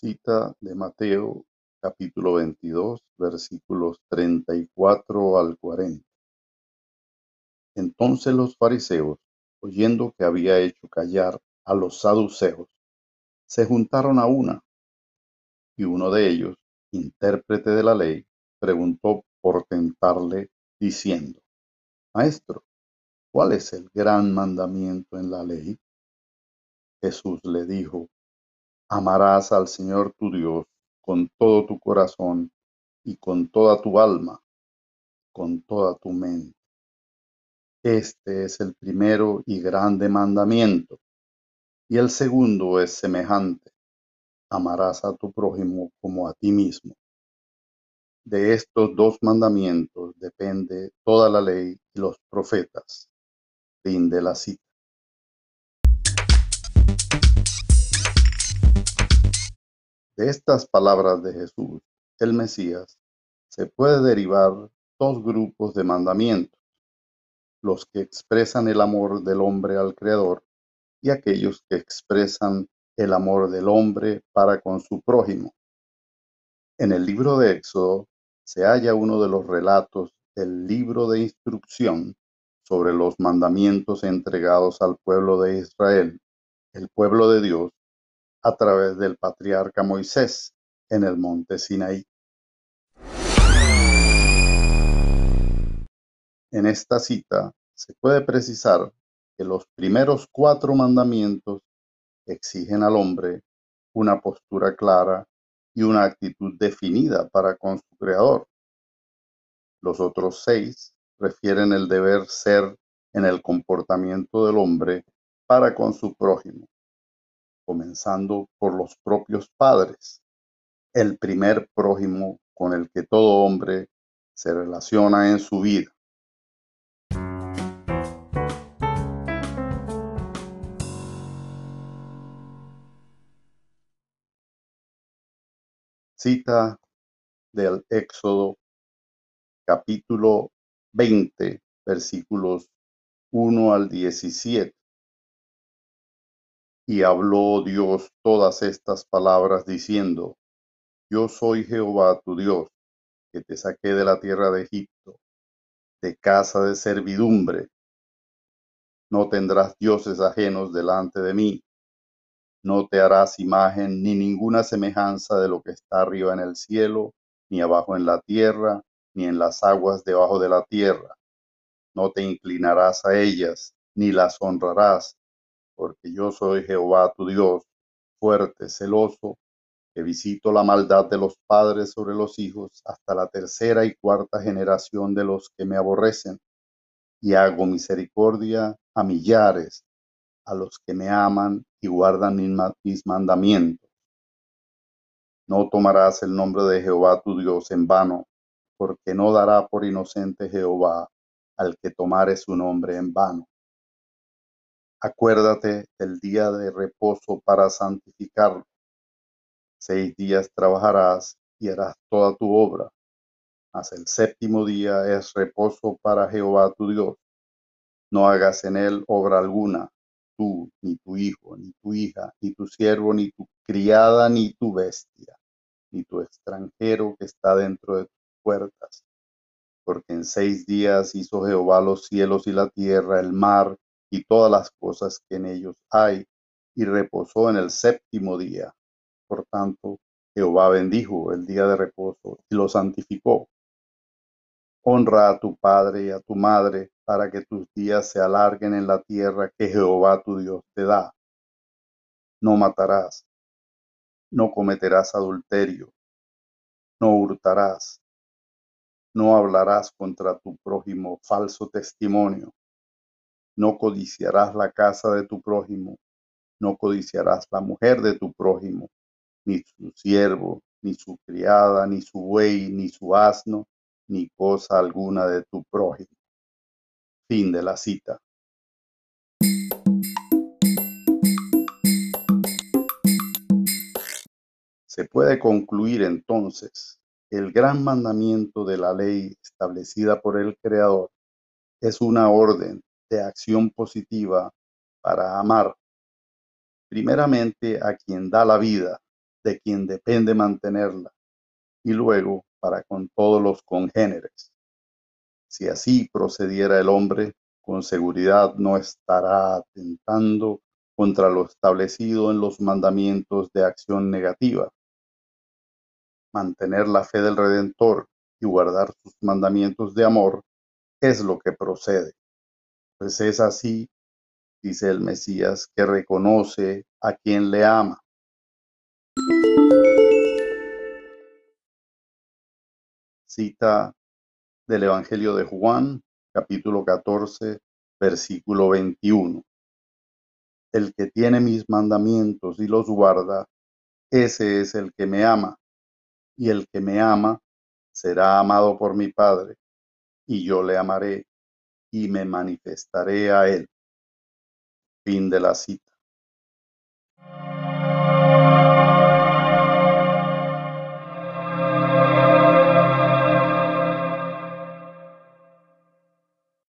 Cita de Mateo capítulo 22 versículos 34 al 40. Entonces los fariseos, oyendo que había hecho callar a los saduceos, se juntaron a una, y uno de ellos, intérprete de la ley, preguntó por tentarle, diciendo, Maestro, ¿cuál es el gran mandamiento en la ley? Jesús le dijo, Amarás al Señor tu Dios con todo tu corazón y con toda tu alma, con toda tu mente. Este es el primero y grande mandamiento. Y el segundo es semejante. Amarás a tu prójimo como a ti mismo. De estos dos mandamientos depende toda la ley y los profetas. Fin de la cita. De estas palabras de Jesús, el Mesías, se puede derivar dos grupos de mandamientos, los que expresan el amor del hombre al Creador y aquellos que expresan el amor del hombre para con su prójimo. En el libro de Éxodo se halla uno de los relatos del libro de instrucción sobre los mandamientos entregados al pueblo de Israel, el pueblo de Dios, a través del patriarca Moisés en el monte Sinaí. En esta cita se puede precisar que los primeros cuatro mandamientos exigen al hombre una postura clara y una actitud definida para con su creador. Los otros seis refieren el deber ser en el comportamiento del hombre para con su prójimo comenzando por los propios padres, el primer prójimo con el que todo hombre se relaciona en su vida. Cita del Éxodo capítulo 20 versículos 1 al 17. Y habló Dios todas estas palabras diciendo, Yo soy Jehová tu Dios, que te saqué de la tierra de Egipto, de casa de servidumbre. No tendrás dioses ajenos delante de mí. No te harás imagen ni ninguna semejanza de lo que está arriba en el cielo, ni abajo en la tierra, ni en las aguas debajo de la tierra. No te inclinarás a ellas, ni las honrarás, porque yo soy Jehová tu Dios, fuerte, celoso, que visito la maldad de los padres sobre los hijos hasta la tercera y cuarta generación de los que me aborrecen, y hago misericordia a millares, a los que me aman y guardan mis mandamientos. No tomarás el nombre de Jehová tu Dios en vano, porque no dará por inocente Jehová al que tomare su nombre en vano. Acuérdate del día de reposo para santificarlo. Seis días trabajarás y harás toda tu obra, mas el séptimo día es reposo para Jehová tu Dios. No hagas en él obra alguna, tú, ni tu hijo, ni tu hija, ni tu siervo, ni tu criada, ni tu bestia, ni tu extranjero que está dentro de tus puertas. Porque en seis días hizo Jehová los cielos y la tierra, el mar y todas las cosas que en ellos hay, y reposó en el séptimo día. Por tanto, Jehová bendijo el día de reposo y lo santificó. Honra a tu padre y a tu madre para que tus días se alarguen en la tierra que Jehová tu Dios te da. No matarás, no cometerás adulterio, no hurtarás, no hablarás contra tu prójimo falso testimonio no codiciarás la casa de tu prójimo, no codiciarás la mujer de tu prójimo, ni su siervo, ni su criada, ni su buey, ni su asno, ni cosa alguna de tu prójimo. Fin de la cita. Se puede concluir entonces el gran mandamiento de la ley establecida por el Creador es una orden de acción positiva para amar primeramente a quien da la vida de quien depende mantenerla, y luego para con todos los congéneres. Si así procediera el hombre, con seguridad no estará atentando contra lo establecido en los mandamientos de acción negativa. Mantener la fe del Redentor y guardar sus mandamientos de amor es lo que procede. Pues es así, dice el Mesías, que reconoce a quien le ama. Cita del Evangelio de Juan, capítulo 14, versículo 21. El que tiene mis mandamientos y los guarda, ese es el que me ama, y el que me ama será amado por mi Padre, y yo le amaré y me manifestaré a él. Fin de la cita.